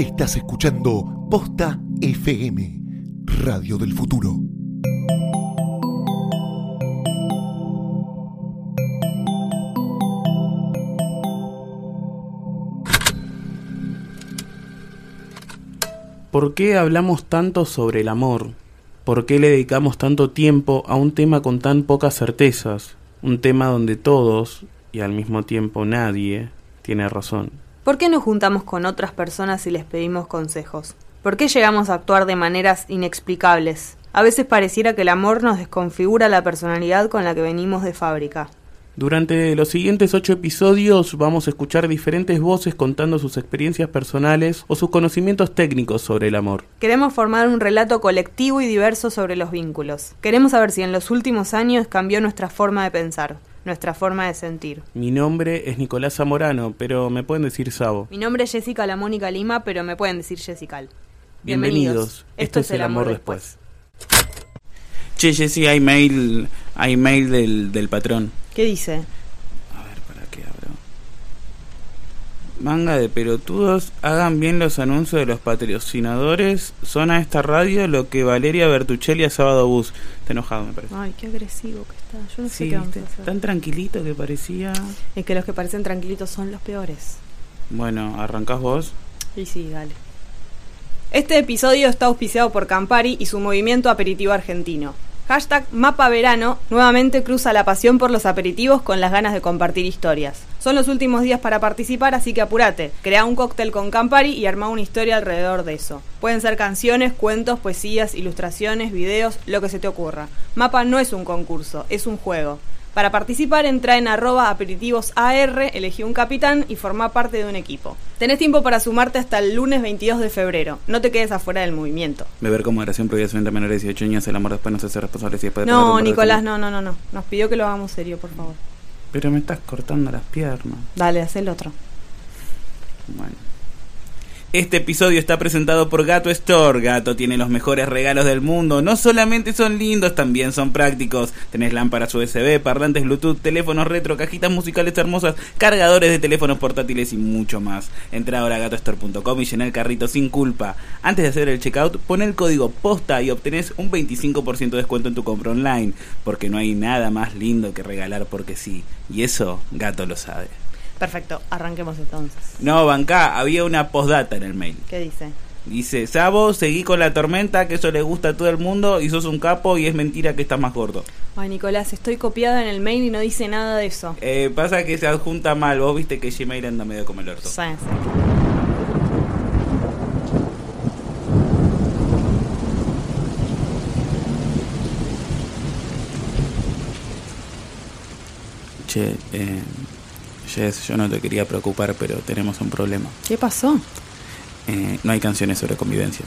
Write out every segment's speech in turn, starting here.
Estás escuchando Posta FM, Radio del Futuro. ¿Por qué hablamos tanto sobre el amor? ¿Por qué le dedicamos tanto tiempo a un tema con tan pocas certezas? Un tema donde todos, y al mismo tiempo nadie, tiene razón. ¿Por qué nos juntamos con otras personas y les pedimos consejos? ¿Por qué llegamos a actuar de maneras inexplicables? A veces pareciera que el amor nos desconfigura la personalidad con la que venimos de fábrica. Durante los siguientes ocho episodios vamos a escuchar diferentes voces contando sus experiencias personales o sus conocimientos técnicos sobre el amor. Queremos formar un relato colectivo y diverso sobre los vínculos. Queremos saber si en los últimos años cambió nuestra forma de pensar, nuestra forma de sentir. Mi nombre es Nicolás Zamorano, pero me pueden decir Sabo. Mi nombre es Jessica La Mónica Lima, pero me pueden decir Jessica. Bienvenidos. Esto, es el amor después. Che, Jessy, hay mail, hay mail del, del patrón. ¿Qué dice? A ver, ¿para qué abro? Manga de pelotudos, hagan bien los anuncios de los patrocinadores. Son a esta radio lo que Valeria Bertuccelli a Sábado Bus. Está enojado, me parece. Ay, qué agresivo que está. Yo no sé qué vamos a hacer. tan tranquilito que parecía. Es que los que parecen tranquilitos son los peores. Bueno, arrancás vos. Y sí, dale. Este episodio está auspiciado por Campari y su movimiento aperitivo argentino. Hashtag Mapa Verano nuevamente cruza la pasión por los aperitivos con las ganas de compartir historias. Son los últimos días para participar, así que apúrate. Crea un cóctel con Campari y arma una historia alrededor de eso. Pueden ser canciones, cuentos, poesías, ilustraciones, videos, lo que se te ocurra. Mapa no es un concurso, es un juego. Para participar entra en arroba aperitivosAR, elegí un capitán y forma parte de un equipo. Tenés tiempo para sumarte hasta el lunes 22 de febrero. No te quedes afuera del movimiento. Beber con moderación, prohibición de menores de 18 años, el amor después no se hace responsable si después de No, Nicolás, no, no, no, no. Nos pidió que lo hagamos serio, por favor. Pero me estás cortando las piernas. Dale, haz el otro. Bueno. Este episodio está presentado por Gato Store. Gato tiene los mejores regalos del mundo. No solamente son lindos, también son prácticos. Tenés lámparas USB, parlantes Bluetooth, teléfonos retro, cajitas musicales hermosas, cargadores de teléfonos portátiles y mucho más. Entra ahora a gatostore.com y llena el carrito sin culpa. Antes de hacer el checkout, pon el código POSTA y obtenés un 25% de descuento en tu compra online. Porque no hay nada más lindo que regalar porque sí. Y eso, Gato lo sabe. Perfecto, arranquemos entonces. No, banca, había una postdata en el mail. ¿Qué dice? Dice, Sabo, seguí con la tormenta, que eso le gusta a todo el mundo y sos un capo y es mentira que estás más gordo. Ay, Nicolás, estoy copiada en el mail y no dice nada de eso. Eh, pasa que se adjunta mal, vos viste que Gmail anda medio como el orto. Sí, sí. Che, eh, Jess, yo no te quería preocupar, pero tenemos un problema. ¿Qué pasó? Eh, no hay canciones sobre convivencia.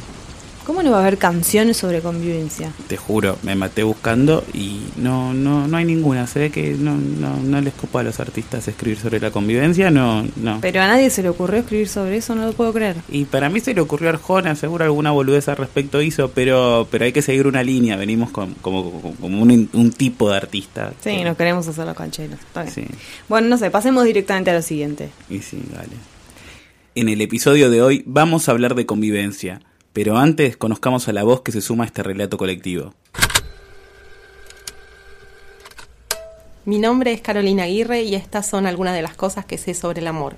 ¿Cómo no va a haber canciones sobre convivencia? Te juro, me maté buscando y no, no, no hay ninguna. Se ve que no, no, no les copa a los artistas escribir sobre la convivencia, no, no. Pero a nadie se le ocurrió escribir sobre eso, no lo puedo creer. Y para mí se le ocurrió a Arjona, seguro alguna boludez al respecto hizo, pero pero hay que seguir una línea, venimos con, como, como, un, un tipo de artista. Sí, Que- no queremos hacer los cancheros. Está bien. Sí, Bueno, no sé, pasemos directamente a lo siguiente. y sí, dale. En el episodio de hoy vamos a hablar de convivencia, pero antes conozcamos a la voz que se suma a este relato colectivo. Mi nombre es Carolina Aguirre y estas son algunas de las cosas que sé sobre el amor.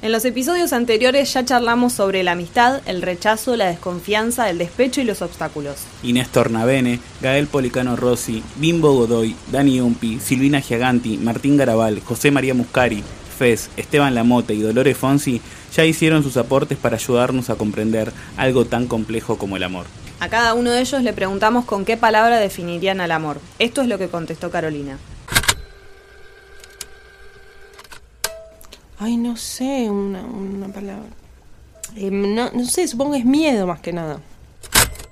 En los episodios anteriores ya charlamos sobre la amistad, el rechazo, la desconfianza, el despecho y los obstáculos. Inés Tornavene, Gael Policano Rossi, Bimbo Godoy, Dani Umpi, Silvina Giaganti, Martín Garabal, José María Muscari, Fez, Esteban Lamote y Dolores Fonsi ya hicieron sus aportes para ayudarnos a comprender algo tan complejo como el amor. A cada uno de ellos le preguntamos con qué palabra definirían al amor. Esto es lo que contestó Carolina. Ay, no sé, una, una palabra. Eh, no, no sé, supongo que es miedo más que nada.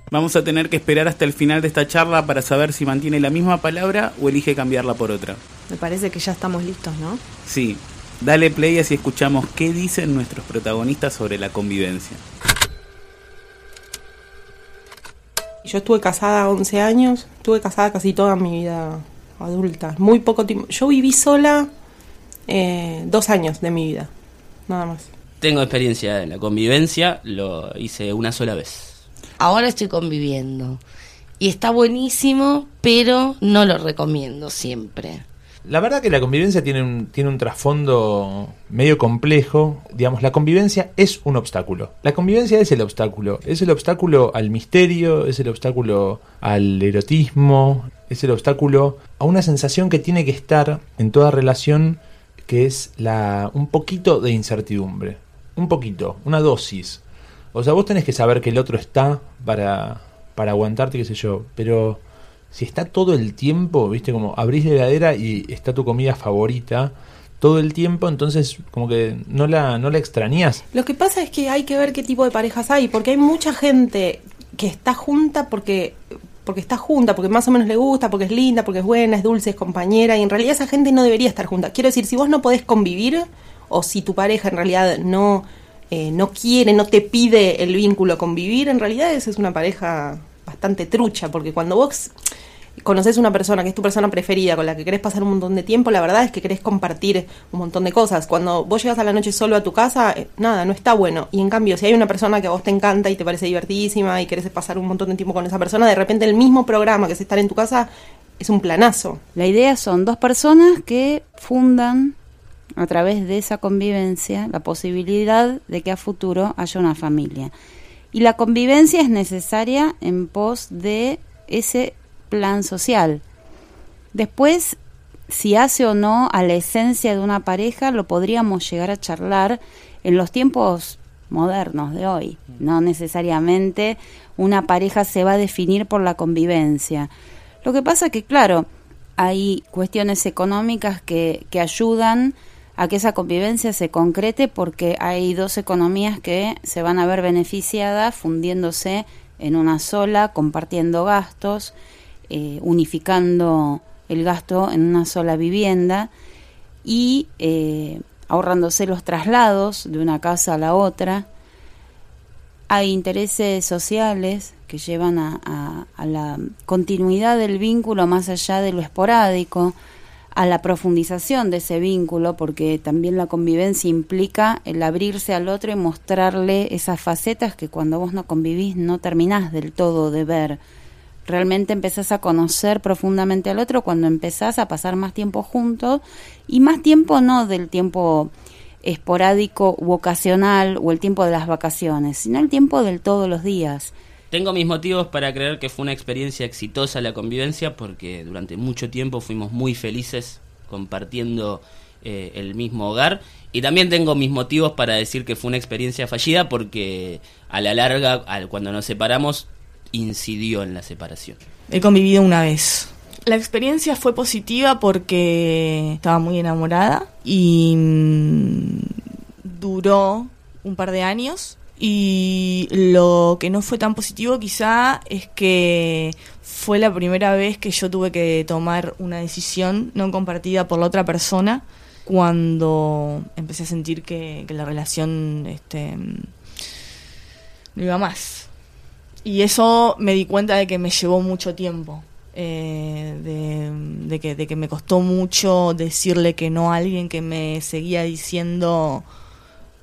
Vamos a tener que esperar hasta el final de esta charla para saber si mantiene la misma palabra o elige cambiarla por otra. Me parece que ya estamos listos, ¿no? Sí, dale play así escuchamos qué dicen nuestros protagonistas sobre la convivencia. Yo estuve casada 11 años, estuve casada casi toda mi vida adulta, muy poco tiempo. Yo viví sola eh, dos años de mi vida, nada más. Tengo experiencia en la convivencia, lo hice una sola vez. Ahora estoy conviviendo. Y está buenísimo, pero no lo recomiendo siempre. La verdad que la convivencia tiene un, tiene un trasfondo medio complejo. Digamos, la convivencia es un obstáculo. La convivencia es el obstáculo. Es el obstáculo al misterio, es el obstáculo al erotismo, es el obstáculo a una sensación que tiene que estar en toda relación que es la un poquito de incertidumbre. Un poquito, una dosis. O sea, vos tenés que saber que el otro está para, para aguantarte, qué sé yo, pero si está todo el tiempo, viste, como abrís la heladera y está tu comida favorita todo el tiempo, entonces como que no la, no la extrañas. Lo que pasa es que hay que ver qué tipo de parejas hay, porque hay mucha gente que está junta porque porque está junta, porque más o menos le gusta, porque es linda, porque es buena, es dulce, es compañera, y en realidad esa gente no debería estar junta. Quiero decir, si vos no podés convivir, o si tu pareja en realidad no, eh, no quiere, no te pide el vínculo convivir, en realidad esa es una pareja bastante trucha, porque cuando vos conoces una persona que es tu persona preferida, con la que querés pasar un montón de tiempo, la verdad es que querés compartir un montón de cosas. Cuando vos llegas a la noche solo a tu casa, eh, nada, no está bueno. Y en cambio, si hay una persona que a vos te encanta y te parece divertidísima y querés pasar un montón de tiempo con esa persona, de repente el mismo programa que es estar en tu casa es un planazo. La idea son dos personas que fundan a través de esa convivencia la posibilidad de que a futuro haya una familia. Y la convivencia es necesaria en pos de ese plan social. Después, si hace o no a la esencia de una pareja, lo podríamos llegar a charlar en los tiempos modernos de hoy. No necesariamente una pareja se va a definir por la convivencia. Lo que pasa que, claro, hay cuestiones económicas que, que ayudan a que esa convivencia se concrete porque hay dos economías que se van a ver beneficiadas fundiéndose en una sola, compartiendo gastos eh, unificando el gasto en una sola vivienda y eh, ahorrándose los traslados de una casa a la otra. Hay intereses sociales que llevan a, a la continuidad del vínculo más allá de lo esporádico, a la profundización de ese vínculo, porque también la convivencia implica el abrirse al otro y mostrarle esas facetas que cuando vos no convivís no terminás del todo de ver realmente empezás a conocer profundamente al otro cuando empezás a pasar más tiempo juntos y más tiempo no del tiempo esporádico u ocasional o el tiempo de las vacaciones, sino el tiempo del todos los días. Tengo mis motivos para creer que fue una experiencia exitosa la convivencia porque durante mucho tiempo fuimos muy felices compartiendo eh, el mismo hogar y también tengo mis motivos para decir que fue una experiencia fallida porque a la larga, cuando nos separamos, incidió en la separación? He convivido una vez. La experiencia fue positiva porque estaba muy enamorada y mm, duró un par de años. Y lo que no fue tan positivo quizá es que fue la primera vez que yo tuve que tomar una decisión no compartida por la otra persona cuando empecé a sentir que, la relación este, no iba más y eso me di cuenta de que me llevó mucho tiempo. Eh, de, que, de que me costó mucho decirle que no a alguien que me seguía diciendo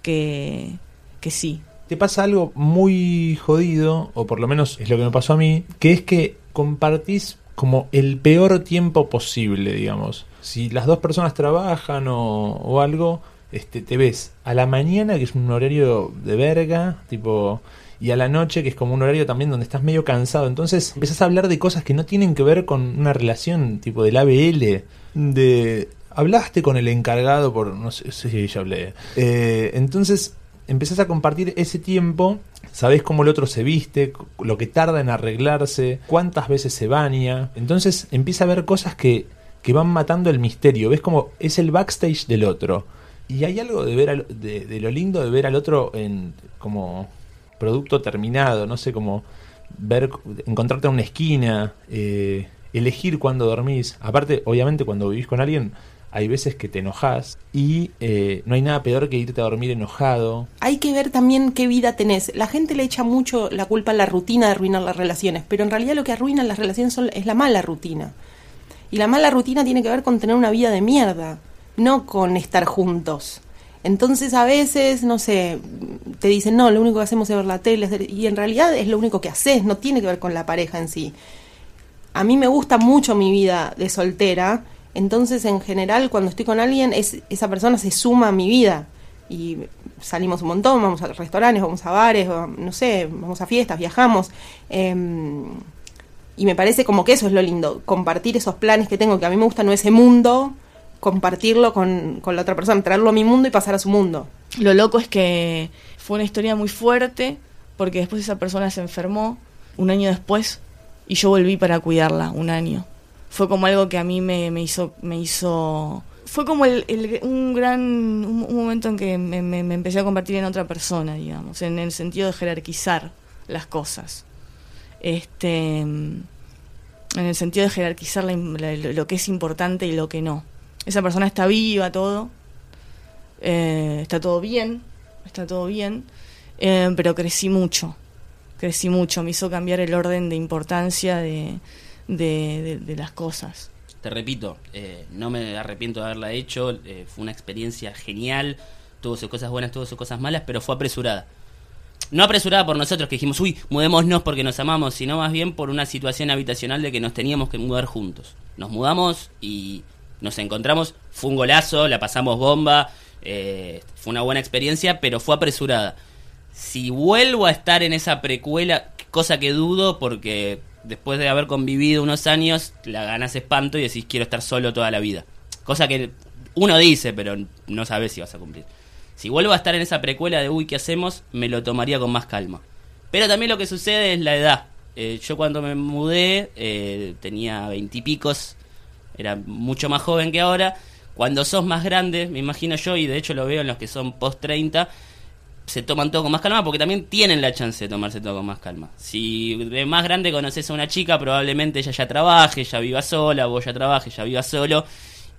que, que sí. Te pasa algo muy jodido, o por lo menos es lo que me pasó a mí, que es que compartís como el peor tiempo posible, digamos. Si las dos personas trabajan o, o algo, este, te ves a la mañana, que es un horario de verga, tipo y a la noche, que es como un horario también donde estás medio cansado. Entonces empezás a hablar de cosas que no tienen que ver con una relación tipo del ABL, de... Hablaste con el encargado por... no sé si ya hablé. Eh, entonces empezás a compartir ese tiempo, sabés cómo el otro se viste, lo que tarda en arreglarse, cuántas veces se baña. Entonces empieza a ver cosas que, que van matando el misterio. Ves como es el backstage del otro. Y hay algo de ver de, de, lo lindo de ver al otro en como producto terminado, no sé, cómo ver, encontrarte en una esquina, eh, elegir cuándo dormís. Aparte, obviamente, cuando vivís con alguien, hay veces que te enojas y eh, no hay nada peor que irte a dormir enojado. Hay que ver también qué vida tenés. La gente le echa mucho la culpa a la rutina de arruinar las relaciones, pero en realidad lo que arruina las relaciones es la mala rutina. Y la mala rutina tiene que ver con tener una vida de mierda, no con estar juntos. Entonces a veces, no sé, te dicen, no, lo único que hacemos es ver la tele, y en realidad es lo único que haces, no tiene que ver con la pareja en sí. A mí me gusta mucho mi vida de soltera, entonces en general cuando estoy con alguien, es, esa persona se suma a mi vida. Y salimos un montón, vamos a restaurantes, vamos a bares, no sé, vamos a fiestas, viajamos. Em, y me parece como que eso es lo lindo, compartir esos planes que tengo, que a mí me gusta no ese mundo, compartirlo con, con la otra persona, traerlo a mi mundo y pasar a su mundo. Lo loco es que fue una historia muy fuerte porque después esa persona se enfermó un año después y yo volví para cuidarla un año. Fue como algo que a mí me, me hizo me hizo fue como el, un gran un, momento en que me, me- empecé a convertir en otra persona, digamos, en el sentido de jerarquizar las cosas. Este en el sentido de jerarquizar la- lo que es importante y lo que no. Esa persona está viva, todo. Eh, está todo bien, está todo bien, eh, pero crecí mucho, crecí mucho, me hizo cambiar el orden de importancia de, de, las cosas. Te repito, eh, no me arrepiento de haberla hecho, fue una experiencia genial, tuvo sus cosas buenas, tuvo sus cosas malas, pero fue apresurada. No apresurada por nosotros que dijimos, uy, mudémonos porque nos amamos, sino más bien por una situación habitacional de que nos teníamos que mudar juntos. Nos mudamos y nos encontramos, fue un golazo, la pasamos bomba, eh, fue una buena experiencia, pero fue apresurada. Si vuelvo a estar en esa precuela, cosa que dudo porque después de haber convivido unos años, la ganas espanto y decís quiero estar solo toda la vida. Cosa que uno dice, pero no sabes si vas a cumplir. Si vuelvo a estar en esa precuela de uy, ¿qué hacemos? Me lo tomaría con más calma. Pero también lo que sucede es la edad. Eh, yo cuando me mudé eh, tenía veintipicos, era mucho más joven que ahora. Cuando sos más grande, me imagino yo, y de hecho lo veo en los que son post 30, se toman todo con más calma porque también tienen la chance de tomarse todo con más calma. Si de más grande conoces a una chica, probablemente ella ya trabaje, ya viva sola, vos ya trabajes, ya viva solo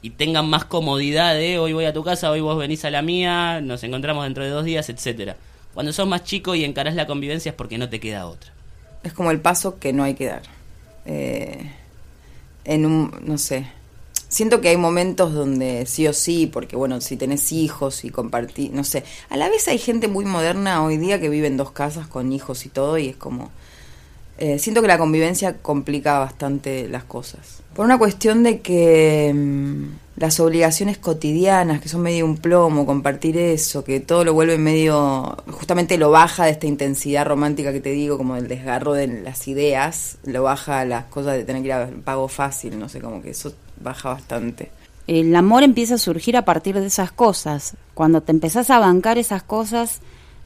y tengan más comodidad de hoy voy a tu casa, hoy vos venís a la mía, nos encontramos dentro de dos días, etcétera. Cuando sos más chico y encarás la convivencia es porque no te queda otra. Es como el paso que no hay que dar. Eh, en un, no sé. Siento que hay momentos donde sí o sí, porque bueno, si tenés hijos y compartís, no sé. A la vez hay gente muy moderna hoy día que vive en dos casas con hijos y todo y es como... eh, siento que la convivencia complica bastante las cosas. Por una cuestión de que mm, las obligaciones cotidianas, que son medio un plomo, compartir eso, que todo lo vuelve medio, justamente lo baja de esta intensidad romántica que te digo, como el desgarro de las ideas, lo baja a las cosas de tener que ir a pago fácil, no sé, como que eso baja bastante. El amor empieza a surgir a partir de esas cosas. Cuando te empezás a bancar esas cosas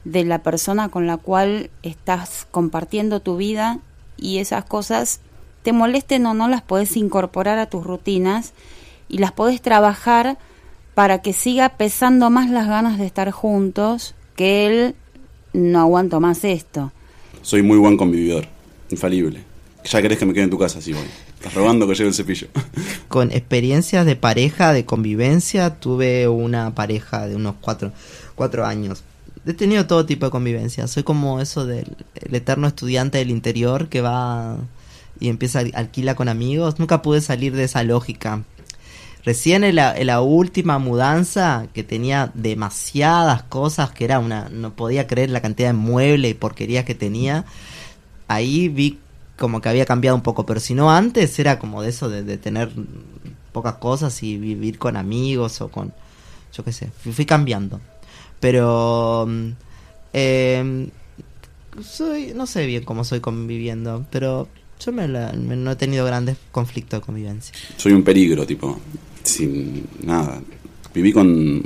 de la persona con la cual estás compartiendo tu vida y esas cosas te molesten o no las podés incorporar a tus rutinas y las podés trabajar para que siga pesando más las ganas de estar juntos que él no aguanto más esto. Soy muy buen convividor, infalible. Ya querés que me quede en tu casa, sí voy. Estás robando que lleve el cepillo. Con experiencias de pareja, de convivencia, tuve una pareja de unos cuatro, cuatro años. He tenido todo tipo de convivencia. Soy como eso del el eterno estudiante del interior que va y empieza a alquila con amigos. Nunca pude salir de esa lógica. Recién en la, última mudanza, que tenía demasiadas cosas, que era una. No podía creer la cantidad de muebles y porquerías que tenía. Ahí vi como que había cambiado un poco, pero si no antes era como de eso de, tener pocas cosas y vivir con amigos o con. Yo qué sé, fui, cambiando. Pero. mm, eh, soy. No sé bien cómo soy conviviendo, pero yo me- no he tenido grandes conflictos de convivencia. Soy un peligro, tipo. Sin nada. Viví con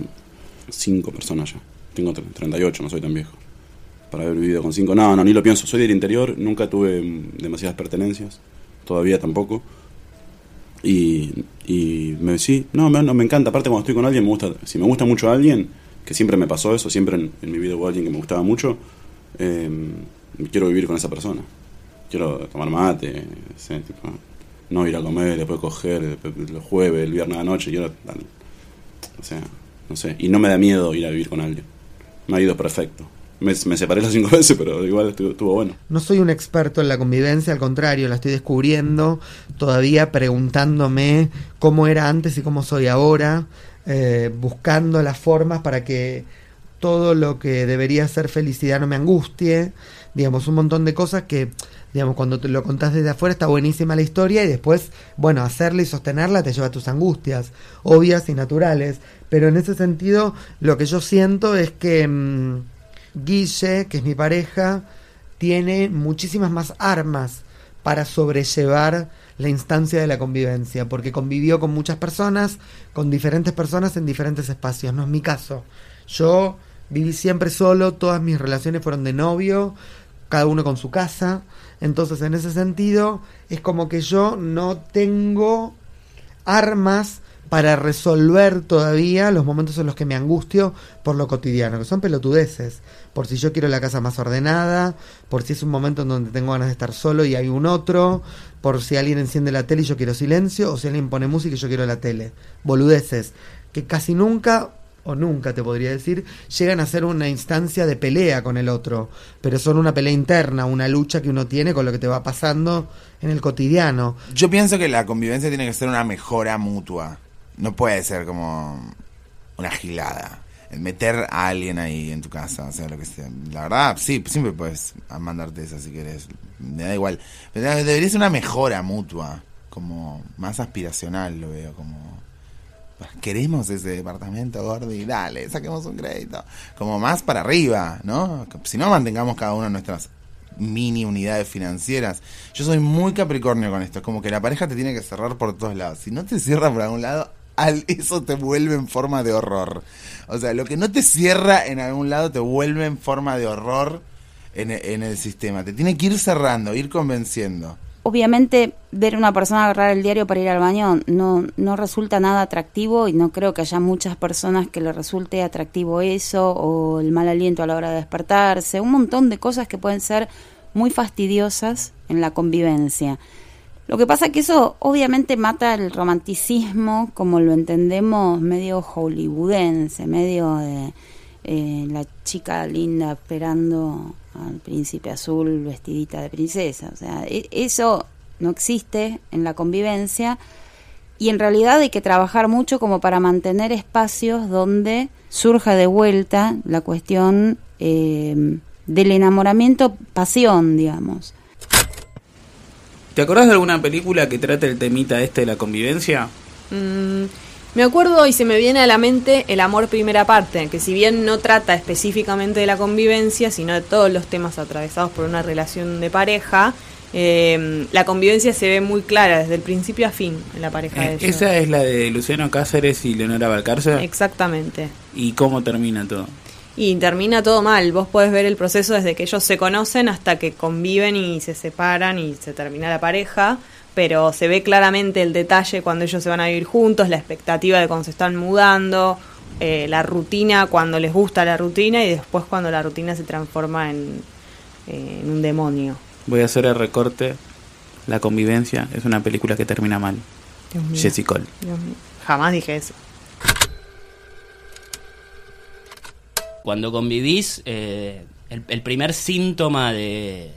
cinco personas ya. Tengo tre- 38, no soy tan viejo. Para haber vivido con cinco. No, no, ni lo pienso. Soy del interior, nunca tuve demasiadas pertenencias. Todavía tampoco. Y, y me sí, no me, no, me encanta. Aparte, cuando estoy con alguien, me gusta. Si me gusta mucho alguien, que siempre me pasó eso, siempre en, mi vida hubo alguien que me gustaba mucho, eh, quiero vivir con esa persona. Quiero tomar mate, sé, tipo, no ir a comer, después coger, los jueves, el viernes a la noche, quiero. O sea, no sé. Y no me da miedo ir a vivir con alguien. Me ha ido perfecto. Me, me separé las cinco veces, pero igual estuvo, estuvo bueno. No soy un experto en la convivencia, al contrario, la estoy descubriendo, todavía preguntándome cómo era antes y cómo soy ahora. eh, buscando las formas para que todo lo que debería ser felicidad no me angustie, digamos, un montón de cosas que, digamos, cuando te lo contás desde afuera está buenísima la historia y después, bueno, hacerla y sostenerla te lleva a tus angustias, obvias y naturales, pero en ese sentido lo que yo siento es que mm, Guille, que es mi pareja, tiene muchísimas más armas para sobrellevar la instancia de la convivencia, porque convivió con muchas personas, con diferentes personas en diferentes espacios, no es mi caso. Yo viví siempre solo, todas mis relaciones fueron de novio, cada uno con su casa, entonces en ese sentido es como que yo no tengo armas para resolver todavía los momentos en los que me angustio por lo cotidiano, que son pelotudeces, por si yo quiero la casa más ordenada, por si es un momento en donde tengo ganas de estar solo y hay un otro, por si alguien enciende la tele y yo quiero silencio, o si alguien pone música y yo quiero la tele. Boludeces, que casi nunca o nunca te podría decir, llegan a ser una instancia de pelea con el otro, pero son una pelea interna, una lucha que uno tiene con lo que te va pasando en el cotidiano. Yo pienso que la convivencia tiene que ser una mejora mutua. No puede ser como una gilada. El meter a alguien ahí en tu casa, o sea, lo que sea. La verdad, sí, siempre puedes mandarte esa si querés. Me da igual. Pero debería ser una mejora mutua. Como más aspiracional lo veo, como queremos ese departamento gordo y dale, saquemos un crédito. Como más para arriba, ¿no? Si no, mantengamos cada uno nuestras mini unidades financieras. Yo soy muy capricornio con esto, es como que la pareja te tiene que cerrar por todos lados. Si no te cierra por algún lado, eso te vuelve en forma de horror. O sea, lo que no te cierra en algún lado te vuelve en forma de horror en, en el sistema. Te tiene que ir cerrando, ir convenciendo obviamente ver a una persona agarrar el diario para ir al baño no, no resulta nada atractivo y no creo que haya muchas personas que le resulte atractivo eso o el mal aliento a la hora de despertarse, un montón de cosas que pueden ser muy fastidiosas en la convivencia. Lo que pasa es que eso obviamente mata el romanticismo como lo entendemos medio hollywoodense, medio de eh, la chica linda esperando al príncipe azul vestidita de princesa. O sea, e, eso no existe en la convivencia y en realidad hay que trabajar mucho como para mantener espacios donde surja de vuelta la cuestión eh, del enamoramiento, pasión, digamos. ¿Te acordás de alguna película que trate el temita este de la convivencia? Mm, me acuerdo y se me viene a la mente El amor primera parte, que si bien no trata específicamente de la convivencia, sino de todos los temas atravesados por una relación de pareja, eh, la convivencia se ve muy clara desde el principio a fin en la pareja de ellos. ¿Esa es la de Luciano Cáceres y Leonora Valcárcel? Exactamente. ¿Y cómo termina todo? Y termina todo mal. Vos podés ver el proceso desde que ellos se conocen hasta que conviven y se separan y se termina la pareja pero se ve claramente el detalle cuando ellos se van a vivir juntos, la expectativa de cuando se están mudando, eh, la rutina cuando les gusta la rutina y después cuando la rutina se transforma en, eh, en un demonio. Voy a hacer el recorte. La convivencia es una película que termina mal. Jessica Cole. Jamás dije eso. Cuando convivís, eh, el primer síntoma de,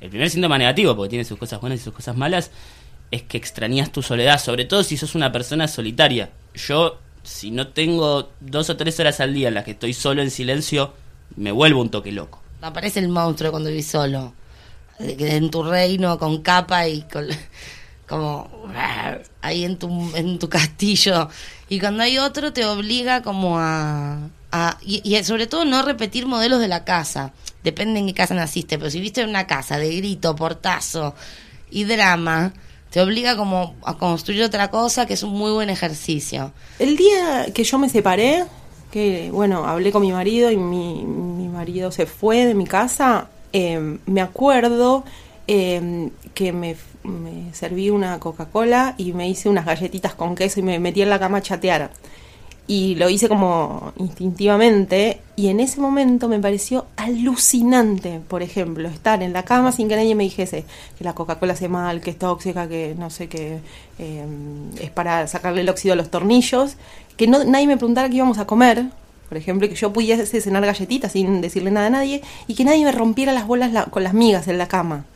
el primer síntoma negativo, porque tiene sus cosas buenas y sus cosas malas, es que extrañas tu soledad, sobre todo si sos una persona solitaria. Yo, si no tengo dos o tres horas al día en las que estoy solo en silencio, me vuelvo un toque loco. Aparece el monstruo cuando vivís solo. En tu reino, con capa y con, como ahí en tu, en tu castillo. Y cuando hay otro te obliga como a... a y, y sobre todo no repetir modelos de la casa depende en qué casa naciste, pero si viste una casa de grito, portazo y drama, te obliga como a construir otra cosa que es un muy buen ejercicio. El día que yo me separé, que bueno, hablé con mi marido y mi, mi marido se fue de mi casa, eh, me acuerdo eh, que me, me serví una Coca-Cola y me hice unas galletitas con queso y me metí en la cama a chatear y lo hice como instintivamente y en ese momento me pareció alucinante, por ejemplo, estar en la cama sin que nadie me dijese que la Coca-Cola hace mal, que es tóxica, que no sé, que eh, es para sacarle el óxido a los tornillos, que no, nadie me preguntara qué íbamos a comer, por ejemplo, que yo pudiese cenar galletitas sin decirle nada a nadie y que nadie me rompiera las bolas con las migas en la cama.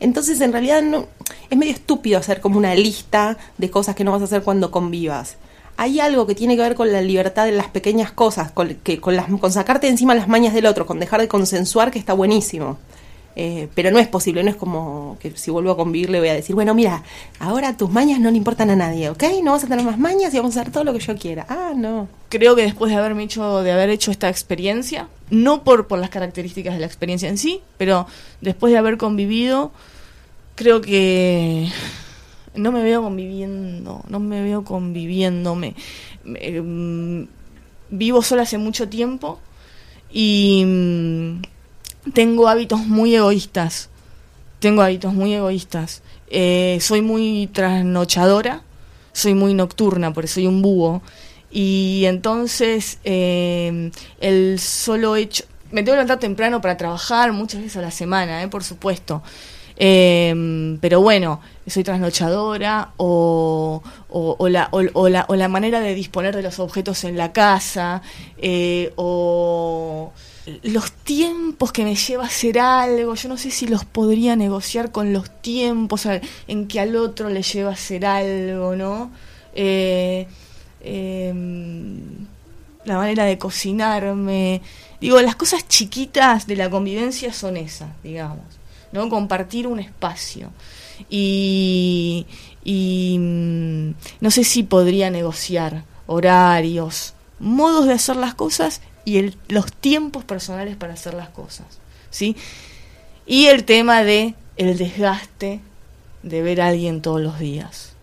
Entonces, en realidad, no, es medio estúpido hacer como una lista de cosas que no vas a hacer cuando convivas hay algo que tiene que ver con la libertad de las pequeñas cosas, con, las, con sacarte encima las mañas del otro, con dejar de consensuar que está buenísimo. Eh, pero no es posible, no es como que si vuelvo a convivir le voy a decir, bueno, mira, ahora tus mañas no le importan a nadie, ¿ok? No vas a tener más mañas y vamos a hacer todo lo que yo quiera. Ah, no. Creo que después de haberme hecho, de haber hecho esta experiencia, no por, por las características de la experiencia en sí, pero después de haber convivido, creo que no me veo conviviendo, no me veo conviviéndome. Me- mm, vivo sola hace mucho tiempo y mm, tengo hábitos muy egoístas. Tengo hábitos muy egoístas. Eh, soy muy trasnochadora, soy muy nocturna, porque soy un búho. Y entonces eh, el solo hecho... Me tengo que levantar temprano para trabajar muchas veces a la semana, eh, por supuesto. Eh, pero bueno, soy trasnochadora o, o, la, o, la, o la manera de disponer de los objetos en la casa eh, o los tiempos que me lleva a hacer algo, yo no sé si los podría negociar con los tiempos en que al otro le lleva a hacer algo, ¿no? Eh, em, la manera de cocinarme. Digo, las cosas chiquitas de la convivencia son esas, digamos. ¿no? Compartir un espacio. Y, mm, no sé si podría negociar horarios, modos de hacer las cosas y el, los tiempos personales para hacer las cosas. ¿sí? Y el tema de el desgaste de ver a alguien todos los días.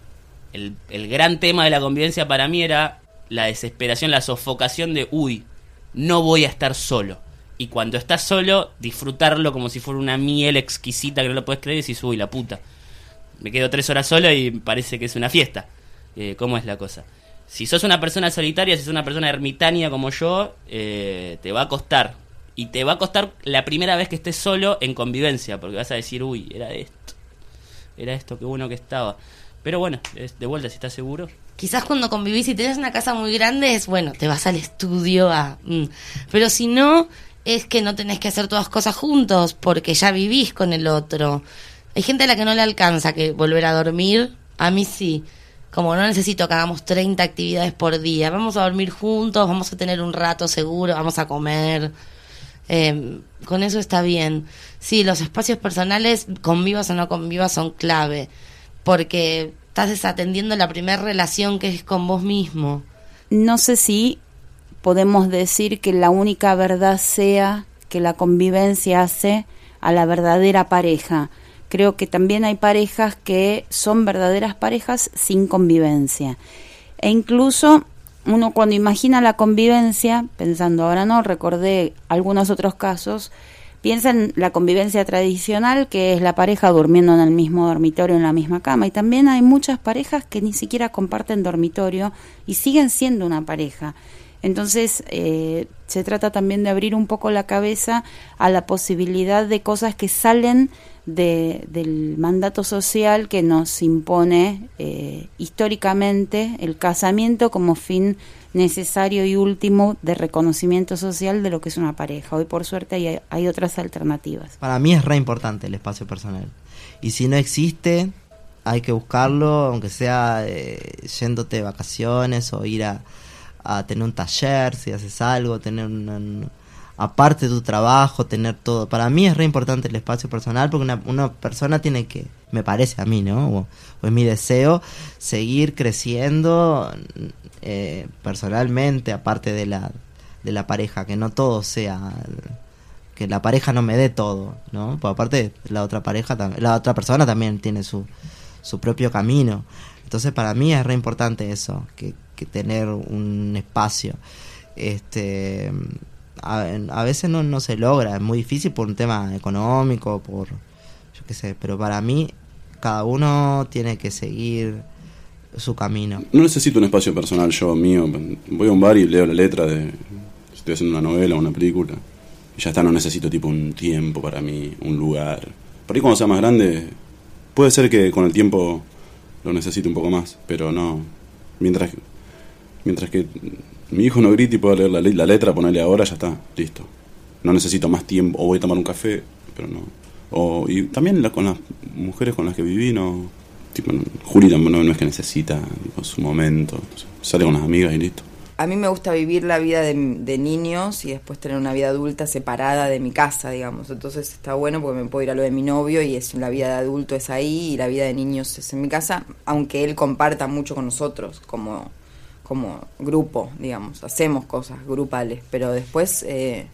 el, el gran tema de la convivencia para mí era la desesperación, la sofocación de, uy, no voy a estar solo. Y cuando estás solo, disfrutarlo como si fuera una miel exquisita que no lo puedes creer y decís, uy, la puta. Me quedo tres horas solo y parece que es una fiesta. Eh, ¿Cómo es la cosa? Si sos una persona solitaria, si sos una persona ermitaña como yo, eh, te va a costar. Y te va a costar la primera vez que estés solo en convivencia, porque vas a decir, uy, era esto. Era esto, qué bueno que estaba. Pero bueno, es de vuelta, si estás seguro. Quizás cuando convivís y tenés una casa muy grande es, bueno, te vas al estudio a... mm. Pero si no, es que no tenés que hacer todas cosas juntos porque ya vivís con el otro. Hay gente a la que no le alcanza que volver a dormir. A mí sí. Como no necesito que hagamos 30 actividades por día. Vamos a dormir juntos, vamos a tener un rato seguro, vamos a comer. Eh, con eso está bien. Sí, los espacios personales, convivas o no convivas, son clave. Porque estás desatendiendo la primera relación que es con vos mismo. No sé si podemos decir que la única verdad sea que la convivencia hace a la verdadera pareja. Creo que también hay parejas que son verdaderas parejas sin convivencia. E incluso uno cuando imagina la convivencia, pensando ahora no, recordé algunos otros casos, piensa en la convivencia tradicional, que es la pareja durmiendo en el mismo dormitorio, en la misma cama. Y también hay muchas parejas que ni siquiera comparten dormitorio y siguen siendo una pareja. Entonces, eh, se trata también de abrir un poco la cabeza a la posibilidad de cosas que salen de, del mandato social que nos impone eh, históricamente el casamiento como fin necesario y último de reconocimiento social de lo que es una pareja. Hoy, por suerte, hay, otras alternativas. Para mí es re importante el espacio personal. Y si no existe, hay que buscarlo, aunque sea eh, yéndote de vacaciones o ir a, a tener un taller, si haces algo, tener un- aparte de tu trabajo, tener todo. Para mí es re importante el espacio personal porque una, una persona tiene que, me parece a mí, ¿no? O, es mi deseo, seguir creciendo eh, personalmente, aparte de la, de la pareja, que no todo sea que la pareja no me dé todo, ¿no? Porque aparte la otra pareja, la otra persona también tiene su, su propio camino. Entonces para mí es re importante eso, que, que tener un espacio. Este, a, veces no, no se logra, es muy difícil por un tema económico, por, yo qué sé, pero para mí cada uno tiene que seguir su camino. No necesito un espacio personal yo, mío. Voy a un bar y leo la letra de... Estoy haciendo una novela o una película. Y ya está, no necesito tipo un tiempo para mí, un lugar. Por ahí cuando sea más grande, puede ser que con el tiempo lo necesite un poco más, pero no. Mientras, mientras que mi hijo no grite y pueda leer la, le- la letra, ponerle ahora, ya está, listo. No necesito más tiempo, o voy a tomar un café, pero no. O, y también la- con las mujeres con las que viví, no, Tipo, no- Juli no, no es que necesita tipo, su momento. sale con las amigas y listo. A mí me gusta vivir la vida de, de niños y después tener una vida adulta separada de mi casa, digamos. Entonces está bueno porque me puedo ir a lo de mi novio y es la vida de adulto es ahí y la vida de niños es en mi casa, aunque él comparta mucho con nosotros como, como grupo, digamos. Hacemos cosas grupales, pero después eh,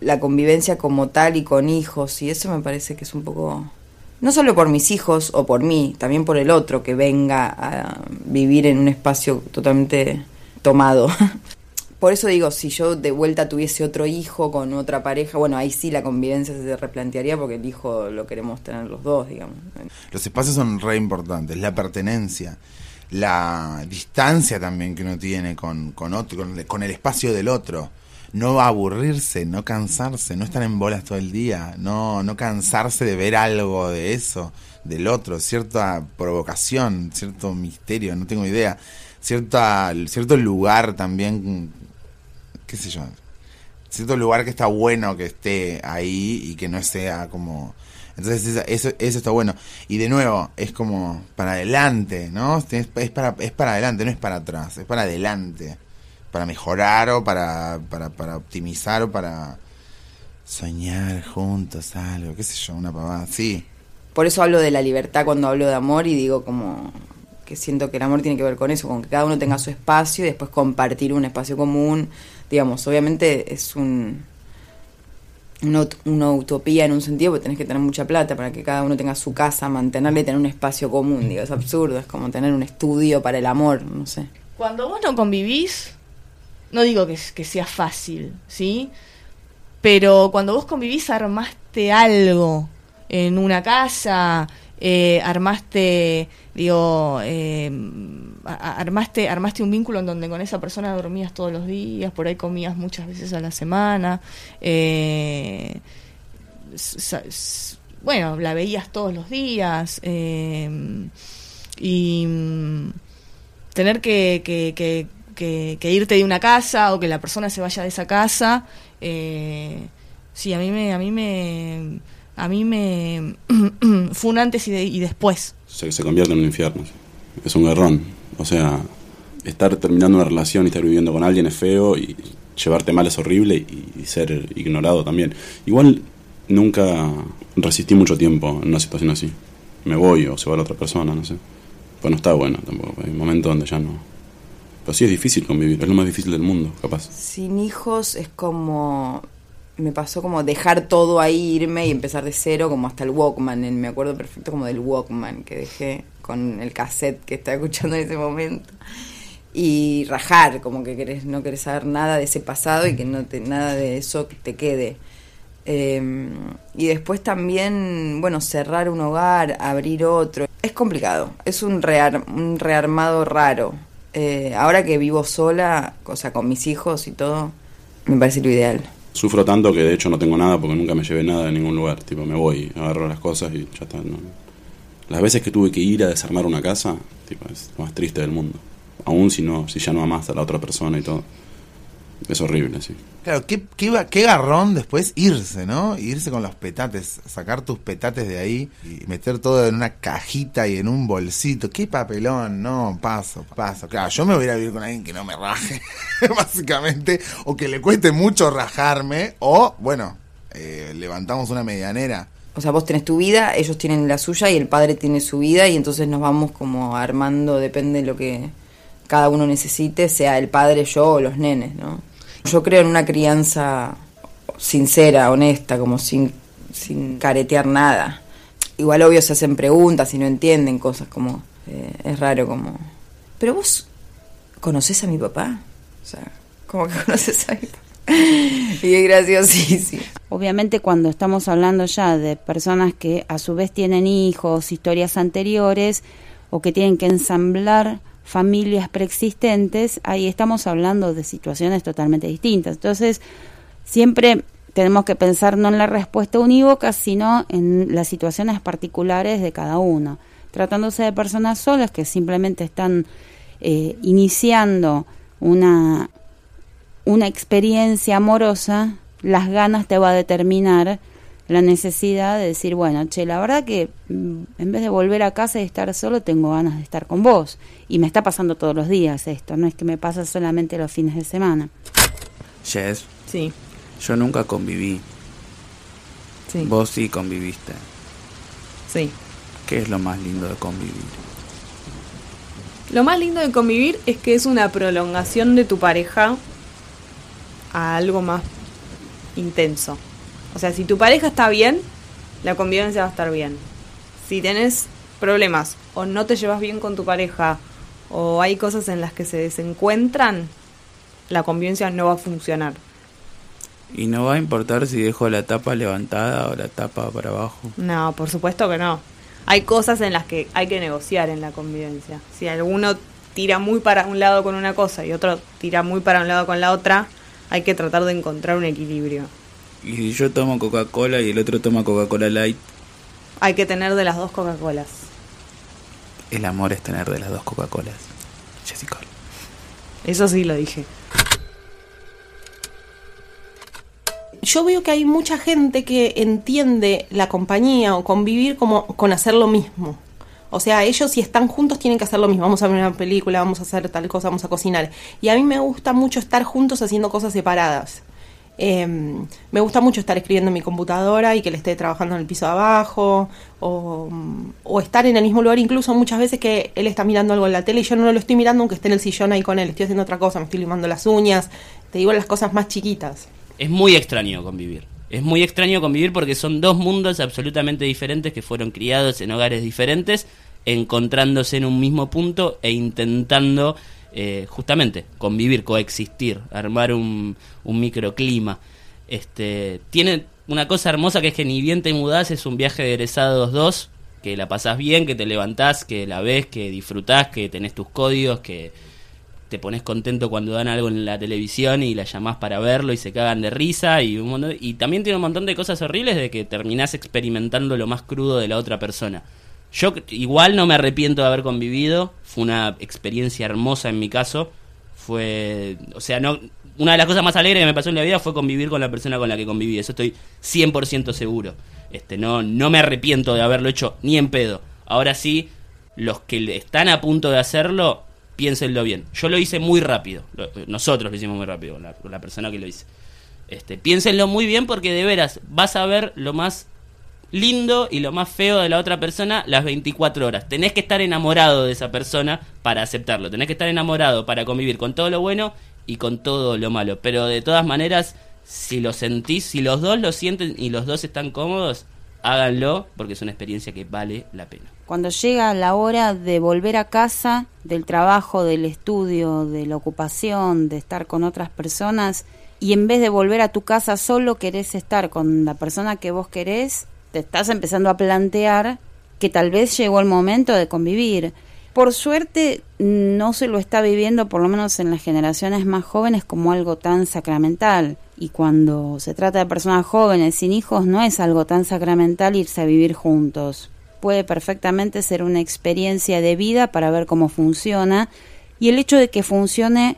la convivencia como tal y con hijos y eso me parece que es un poco... No solo por mis hijos o por mí, también por el otro que venga a vivir en un espacio totalmente tomado. Por eso digo, si yo de vuelta tuviese otro hijo con otra pareja, bueno, ahí sí la convivencia se replantearía porque el hijo lo queremos tener los dos, digamos. Los espacios son re importantes, la pertenencia, la distancia también que uno tiene con, con otro, con, el espacio del otro. No aburrirse, no cansarse, no estar en bolas todo el día, no, no cansarse de ver algo de eso, del otro, cierta provocación, cierto misterio, no tengo idea, cierta, cierto lugar también, qué sé yo, cierto lugar que está bueno que esté ahí y que no sea como entonces eso, eso está bueno. Y de nuevo es como para adelante no es, es para es para adelante no es para atrás es para adelante. Para mejorar o para para, para optimizar o para soñar juntos algo qué sé yo una pavada sí. Por eso hablo de la libertad cuando hablo de amor y digo como que siento que el amor tiene que ver con eso, con que cada uno tenga su espacio y después compartir un espacio común. Digamos, obviamente es un una, una utopía en un sentido, porque tenés que tener mucha plata para que cada uno tenga su casa, mantenerla y tener un espacio común. Digo, es absurdo, es como tener un estudio para el amor, no sé. Cuando vos no convivís, no digo que, que sea fácil, ¿sí? Pero cuando vos convivís armaste algo en una casa, eh, armaste, digo, eh, armaste, armaste un vínculo en donde con esa persona dormías todos los días, por ahí comías muchas veces a la semana, eh, bueno, la veías todos los días, eh, y mm, tener que, que, que, que- que irte de una casa o que la persona se vaya de esa casa eh, sí a mí me a mí me a mí me fue un antes y, de- y después Se, se convierte en un infierno. Es un garrón. O sea, estar terminando una relación y estar viviendo con alguien es feo y llevarte mal es horrible y, ser ignorado también. Igual nunca resistí mucho tiempo en una situación así. Me voy o se va la otra persona, no sé. Pues no está bueno tampoco. Hay momentos donde ya no. Pero sí es difícil convivir, es lo más difícil del mundo, capaz. Sin hijos es como me pasó como dejar todo ahí, irme y empezar de cero, como hasta el Walkman. Me acuerdo perfecto como del Walkman que dejé con el cassette que estaba escuchando en ese momento. Y rajar, como que querés, no querés saber nada de ese pasado y que no te, nada de eso te quede. Eh, y después también, bueno, cerrar un hogar, abrir otro. Es complicado, es un, rear- un rearmado raro. Eh, ahora que vivo sola, o sea, con mis hijos y todo, me parece lo ideal. Sufro tanto que de hecho no tengo nada porque nunca me llevé nada de ningún lugar. Tipo, me voy, agarro las cosas y ya está. Las veces que tuve que ir a desarmar una casa, tipo, es lo más triste del mundo. Aún si no, si ya no amas a la otra persona y todo. Es horrible, sí. Claro, qué, qué, qué garrón después irse, ¿no? Irse con los petates, sacar tus petates de ahí y meter todo en una cajita y en un bolsito. Qué papelón, no, paso, paso. Claro, yo me voy a vivir con alguien que no me raje, básicamente, o que le cueste mucho rajarme, o, bueno, eh, levantamos una medianera. O sea, vos tenés tu vida, ellos tienen la suya y el padre tiene su vida y entonces nos vamos como armando, depende de lo que cada uno necesite, sea el padre, yo o los nenes, ¿no? Yo creo en una crianza sincera, honesta, como sin, sin caretear nada. Igual obvio se hacen preguntas y no entienden cosas como... eh, es raro como... Pero vos conoces a mi papá? O sea, como que conoces a mi papá. Y graciosísimo. Obviamente cuando estamos hablando ya de personas que a su vez tienen hijos, historias anteriores o que tienen que ensamblar familias preexistentes, ahí estamos hablando de situaciones totalmente distintas. Entonces, siempre tenemos que pensar no en la respuesta unívoca, sino en las situaciones particulares de cada uno. Tratándose de personas solas que simplemente están eh, iniciando una, una experiencia amorosa, las ganas te va a determinar la necesidad de decir, bueno, che, la verdad que mm, en vez de volver a casa y estar solo, tengo ganas de estar con vos. Y me está pasando todos los días esto, no es que me pasa solamente los fines de semana. Jess, Sí, yo nunca conviví. sí, Vos sí conviviste. sí. ¿Qué es lo más lindo de convivir? Lo más lindo de convivir es que es una prolongación de tu pareja a algo más intenso. O sea, si tu pareja está bien, la convivencia va a estar bien. Si tenés problemas o no te llevas bien con tu pareja o hay cosas en las que se desencuentran, la convivencia no va a funcionar. ¿Y no va a importar si dejo la tapa levantada o la tapa para abajo? No, por supuesto que no. Hay cosas en las que hay que negociar en la convivencia. Si alguno tira muy para un lado con una cosa y otro tira muy para un lado con la otra, hay que tratar de encontrar un equilibrio. Y si yo tomo Coca-Cola y el otro toma Coca-Cola Light, Hay que tener de las dos Coca-Colas. el amor es tener de las dos Coca-Colas. Jessica. Eso sí lo dije. yo veo que hay mucha gente que entiende la compañía o convivir como con hacer lo mismo. O sea, ellos si están juntos tienen que hacer lo mismo. Vamos a ver una película, vamos a hacer tal cosa, vamos a cocinar. Y a mí me gusta mucho estar juntos haciendo cosas separadas. Eh, me gusta mucho estar escribiendo en mi computadora y que le esté trabajando en el piso de abajo. O, o estar en el mismo lugar, incluso muchas veces que él está mirando algo en la tele y yo no lo estoy mirando aunque esté en el sillón ahí con él. Estoy haciendo otra cosa, me estoy limando las uñas. Te digo las cosas más chiquitas. Es muy extraño convivir. Es muy extraño convivir porque son dos mundos absolutamente diferentes que fueron criados en hogares diferentes, encontrándose en un mismo punto e intentando eh, justamente convivir, coexistir, armar un, un microclima. Este, tiene una cosa hermosa que es que ni bien te mudás, es un viaje de egresados dos, que la pasás bien, que te levantás, que la ves, que disfrutás, que tenés tus códigos, que te pones contento cuando dan algo en la televisión y la llamás para verlo y se cagan de risa y un montón- y también tiene un montón de cosas horribles de que terminás experimentando lo más crudo de la otra persona. Yo igual no me arrepiento de haber convivido, fue una experiencia hermosa en mi caso, fue, o sea, no una de las cosas más alegres que me pasó en la vida fue convivir con la persona con la que conviví, eso estoy 100% seguro. Este no no me arrepiento de haberlo hecho ni en pedo. Ahora sí, los que están a punto de hacerlo, piénsenlo bien. Yo lo hice muy rápido. Lo- Nosotros lo hicimos muy rápido con la, con la persona que lo hice. Este, piénsenlo muy bien porque de veras vas a ver lo más lindo y lo más feo de la otra persona las 24 horas. Tenés que estar enamorado de esa persona para aceptarlo. Tenés que estar enamorado para convivir con todo lo bueno y con todo lo malo. Pero de todas maneras, si lo sentís, si los dos lo sienten y los dos están cómodos, háganlo porque es una experiencia que vale la pena. Cuando llega la hora de volver a casa, del trabajo, del estudio, de la ocupación, de estar con otras personas, y en vez de volver a tu casa solo querés estar con la persona que vos querés, te estás empezando a plantear que tal vez llegó el momento de convivir. Por suerte no se lo está viviendo, por lo menos en las generaciones más jóvenes, como algo tan sacramental. Y cuando se trata de personas jóvenes sin hijos, no es algo tan sacramental irse a vivir juntos. Puede perfectamente ser una experiencia de vida para ver cómo funciona. Y el hecho de que funcione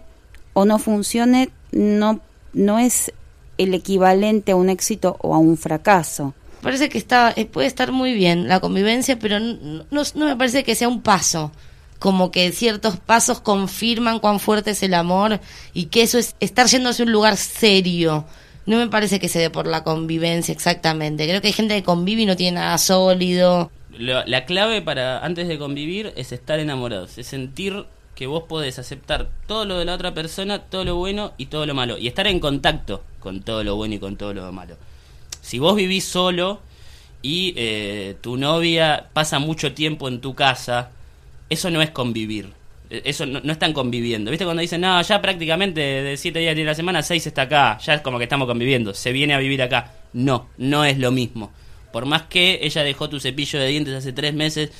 o no funcione no, no es el equivalente a un éxito o a un fracaso. Parece que está, eh, puede estar muy bien la convivencia, pero no, no, me parece que sea un paso. Como que ciertos pasos confirman cuán fuerte es el amor y que eso es estar yendo hacia un lugar serio. No me parece que se dé por la convivencia exactamente. Creo que hay gente que convive y no tiene nada sólido. Lo- la clave para antes de convivir es estar enamorados, es sentir que vos podés aceptar todo lo de la otra persona, todo lo bueno y todo lo malo, y estar en contacto con todo lo bueno y con todo lo malo. Si vos vivís solo y eh, tu novia pasa mucho tiempo en tu casa, eso no es convivir. Eh, Eso no, están conviviendo. ¿Viste cuando dicen, no, ya prácticamente de siete días de la semana, seis está acá, ya es como que estamos conviviendo, se viene a vivir acá? No, no es lo mismo. Por más que ella dejó tu cepillo de dientes hace tres meses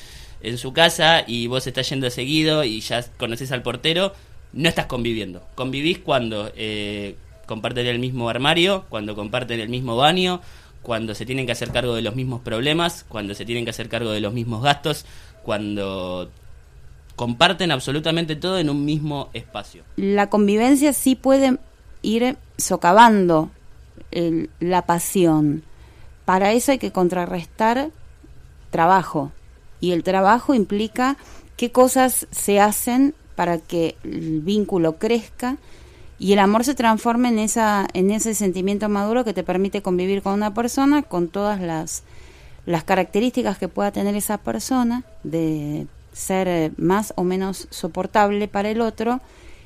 en su casa y vos estás yendo seguido y ya conoces al portero, no estás conviviendo. Convivís cuando eh, comparten el mismo armario, cuando comparten el mismo baño, cuando se tienen que hacer cargo de los mismos problemas, cuando se tienen que hacer cargo de los mismos gastos, cuando comparten absolutamente todo en un mismo espacio. la convivencia sí puede ir socavando el- la pasión, para eso hay que contrarrestar trabajo. Y el trabajo implica qué cosas se hacen para que el vínculo crezca y el amor se transforme en esa en ese sentimiento maduro que te permite convivir con una persona con todas las las características que pueda tener esa persona de ser más o menos soportable para el otro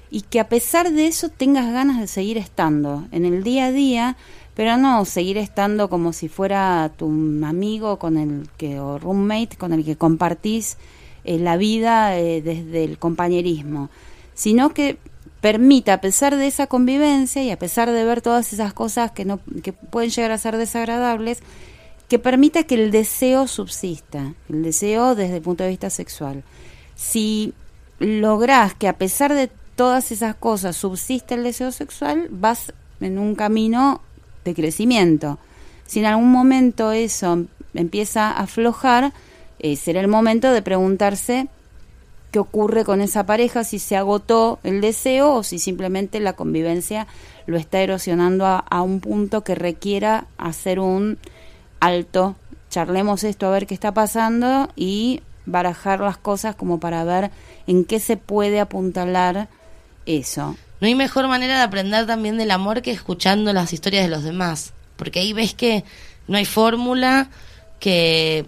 y que a pesar de eso tengas ganas de seguir estando en el día a día, pero no seguir estando como si fuera tu amigo con el que o roommate con el que compartís eh, la vida eh, desde el compañerismo, sino que permita a pesar de esa convivencia y a pesar de ver todas esas cosas que no que pueden llegar a ser desagradables, que permita que el deseo subsista, el deseo desde el punto de vista sexual. Si lográs que a pesar de todas esas cosas subsiste el deseo sexual, vas en un camino crecimiento. Si en algún momento eso empieza a aflojar, eh, será el momento de preguntarse qué ocurre con esa pareja, si se agotó el deseo o si simplemente la convivencia lo está erosionando a un punto que requiera hacer un alto, charlemos esto a ver qué está pasando y barajar las cosas como para ver en qué se puede apuntalar eso. No hay mejor manera de aprender también del amor que escuchando las historias de los demás, porque ahí ves que no hay fórmula, que,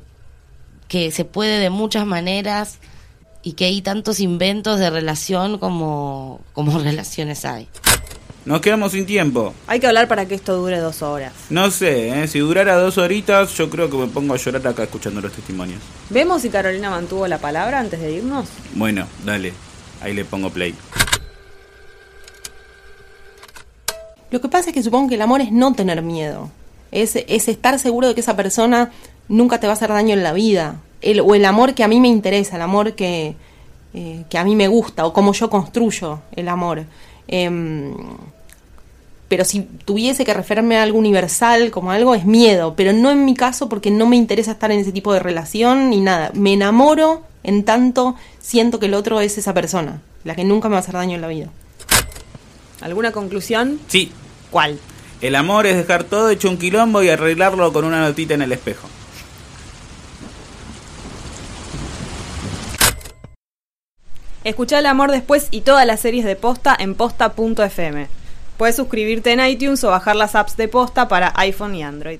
que se puede de muchas maneras y que hay tantos inventos de relación como, como relaciones hay. Nos quedamos sin tiempo. Hay que hablar para que esto dure dos horas. No sé, ¿eh? si durara dos horitas, yo creo que me pongo a llorar acá escuchando los testimonios. ¿Vemos si Carolina mantuvo la palabra antes de irnos? Bueno, dale, ahí le pongo play. Lo que pasa es que supongo que el amor es no tener miedo. Es, es estar seguro de que esa persona nunca te va a hacer daño en la vida. El, o el amor que a mí me interesa, el amor que, eh, que a mí me gusta, o cómo yo construyo el amor. Em, pero si tuviese que referirme a algo universal como algo, es miedo, pero no en mi caso porque no me interesa estar en ese tipo de relación ni nada. Me enamoro en tanto siento que el otro es esa persona, la que nunca me va a hacer daño en la vida. ¿Alguna conclusión? Sí. ¿Cuál? El amor es dejar todo hecho un quilombo y arreglarlo con una notita en el espejo. Escucha El Amor Después y todas las series de Posta en posta.fm. Puedes suscribirte en iTunes o bajar las apps de Posta para iPhone y Android.